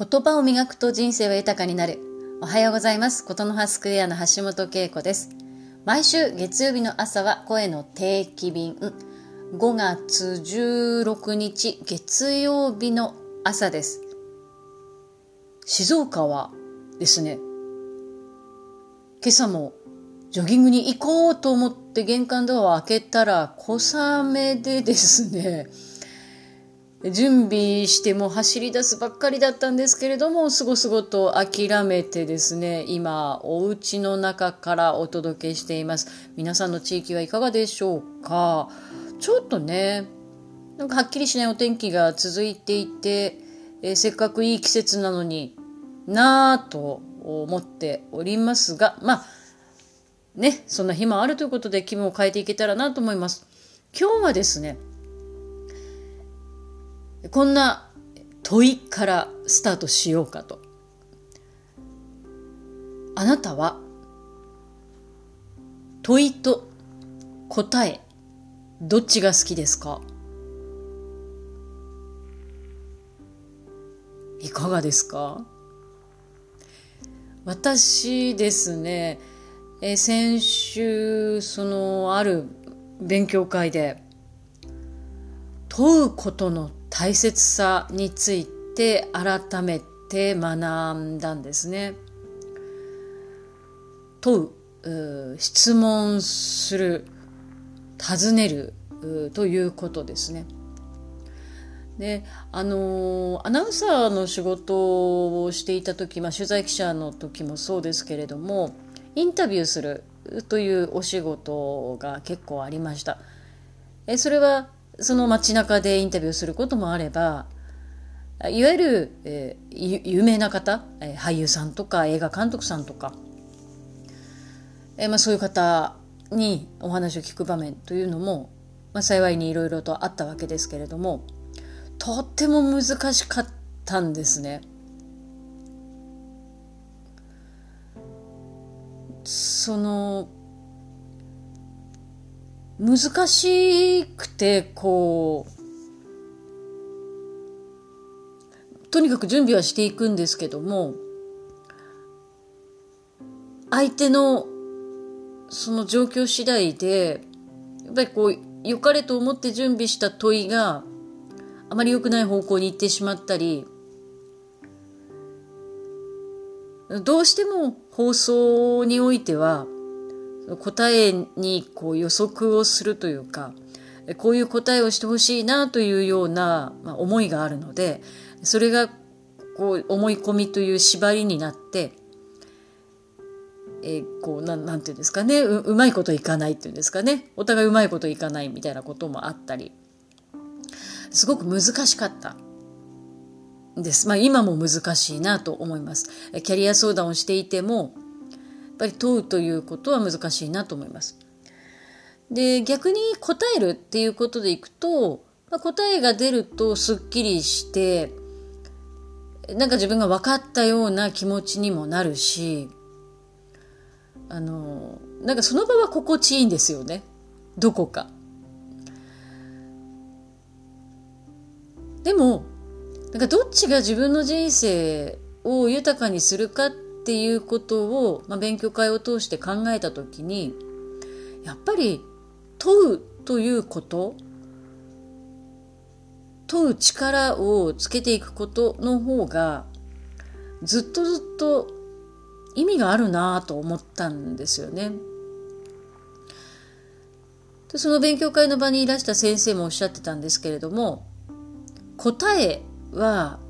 言葉を磨くと人生は豊かになる。おはようございます。ことの葉スクエアの橋本恵子です。毎週月曜日の朝は声の定期便。5月16日月曜日の朝です。静岡はですね、今朝もジョギングに行こうと思って玄関ドアを開けたら小雨でですね、準備しても走り出すばっかりだったんですけれども、すごすごと諦めてですね、今、お家の中からお届けしています。皆さんの地域はいかがでしょうか？ちょっとね、なんかはっきりしないお天気が続いていて、えー、せっかくいい季節なのになぁと思っておりますが、まあ、ね、そんな日もあるということで気分を変えていけたらなと思います。今日はですね、こんな問いからスタートしようかと。あなたは問いと答えどっちが好きですか？いかがですか？私ですね、え先週そのある勉強会で問うことの大切さについて改めて学んだんですね。問う、質問する、尋ねるということですね。であのアナウンサーの仕事をしていた時、まあ、取材記者の時もそうですけれどもインタビューするというお仕事が結構ありました。えそれはその街中でインタビューすることもあればいわゆる、えー、有名な方、えー、俳優さんとか映画監督さんとか、えーまあ、そういう方にお話を聞く場面というのも、まあ、幸いにいろいろとあったわけですけれどもとっても難しかったんですね。その難しくてこうとにかく準備はしていくんですけども相手のその状況次第でやっぱりこう良かれと思って準備した問いがあまり良くない方向に行ってしまったりどうしても放送においては答えにこう予測をするというかこういう答えをしてほしいなというような、まあ、思いがあるのでそれがこう思い込みという縛りになって、え、こうななんていうんですかねううまいこといかないっていうんですかねお互いうまいこといかないみたいなこともあったりすごく難しかったです。まあ今も難しいなと思います。キャリア相談をしていてもぱり問うということは難しいなと思います。で、逆に答えるっていうことでいくと、まあ、答えが出るとすっきりして、なんか自分が分かったような気持ちにもなるし、あの、なんかその場は心地いいんですよね。どこか。でも、なんかどっちが自分の人生を豊かにするかっっていうことを、まあ、勉強会を通して考えた時にやっぱり問うということ問う力をつけていくことの方がずっとずっと意味があるなと思ったんですよね。でその勉強会の場にいらした先生もおっしゃってたんですけれども答えは、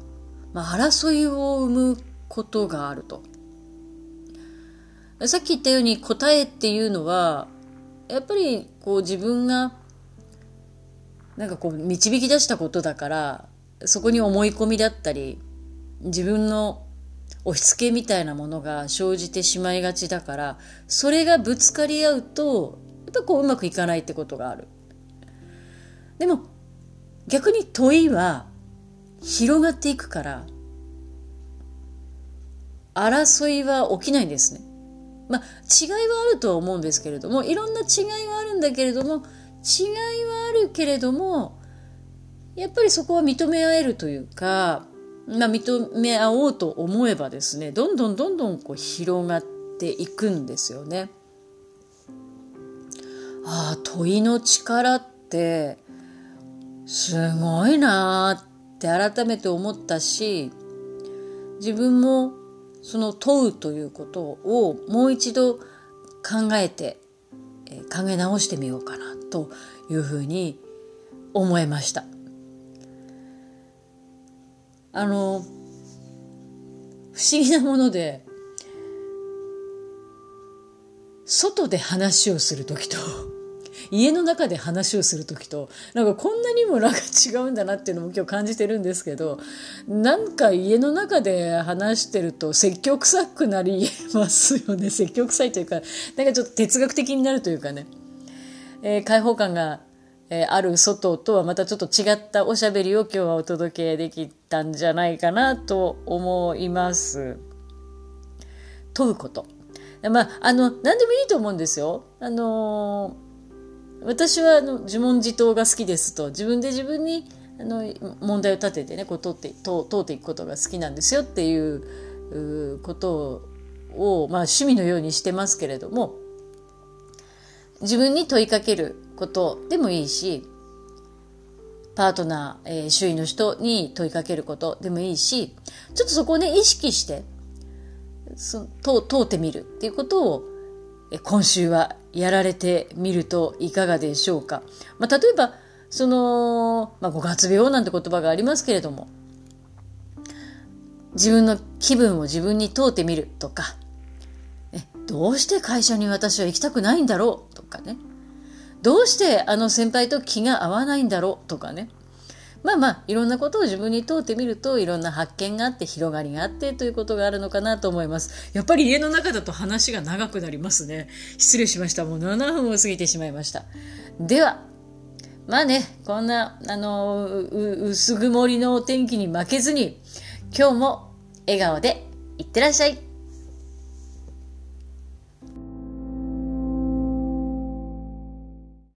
まあ、争いを生むことがあると。さっき言ったように答えっていうのは、やっぱりこう自分がなんかこう導き出したことだから、そこに思い込みだったり、自分の押し付けみたいなものが生じてしまいがちだから、それがぶつかり合うと、やっぱこううまくいかないってことがある。でも、逆に問いは広がっていくから、争いは起きないんですね。まあ、違いはあるとは思うんですけれどもいろんな違いはあるんだけれども違いはあるけれどもやっぱりそこは認め合えるというかまあ、認め合おうと思えばですねどんどんどんどんこう広がっていくんですよね。ああ問いの力ってすごいなって改めて思ったし自分もその問うということをもう一度考えて考え直してみようかなというふうに思いました。あの不思議なもので外で話をする時と家の中で話をする時となんかこんなにもなんか違うんだなっていうのも今日感じてるんですけどなんか家の中で話してると積極臭くなりますよね 積極臭いというかなんかちょっと哲学的になるというかね、えー、開放感がえある外とはまたちょっと違ったおしゃべりを今日はお届けできたんじゃないかなと思います。問うこと。まあ、あの、何でもいいと思うんですよ。あの私はあの自問自答が好きですと、自分で自分にあの問題を立ててね、こう通って通通っていくことが好きなんですよっていうことを、まあ、趣味のようにしてますけれども、自分に問いかけることでもいいし、パートナー、えー、周囲の人に問いかけることでもいいし、ちょっとそこをね、意識して、そ通通ってみるっていうことを、今週はやられてみるといかがでしょうか？まあ、例えば、その、まあ、五月病なんて言葉がありますけれども、自分の気分を自分に問うてみるとか、どうして会社に私は行きたくないんだろうとかね。どうしてあの先輩と気が合わないんだろうとかね。まあまあ、いろんなことを自分に問うてみると、いろんな発見があって、広がりがあってということがあるのかなと思います。やっぱり家の中だと話が長くなりますね。失礼しました。もう7分を過ぎてしまいました。では、まあね、こんな、あの、薄曇りのお天気に負けずに、今日も笑顔でいってらっしゃい。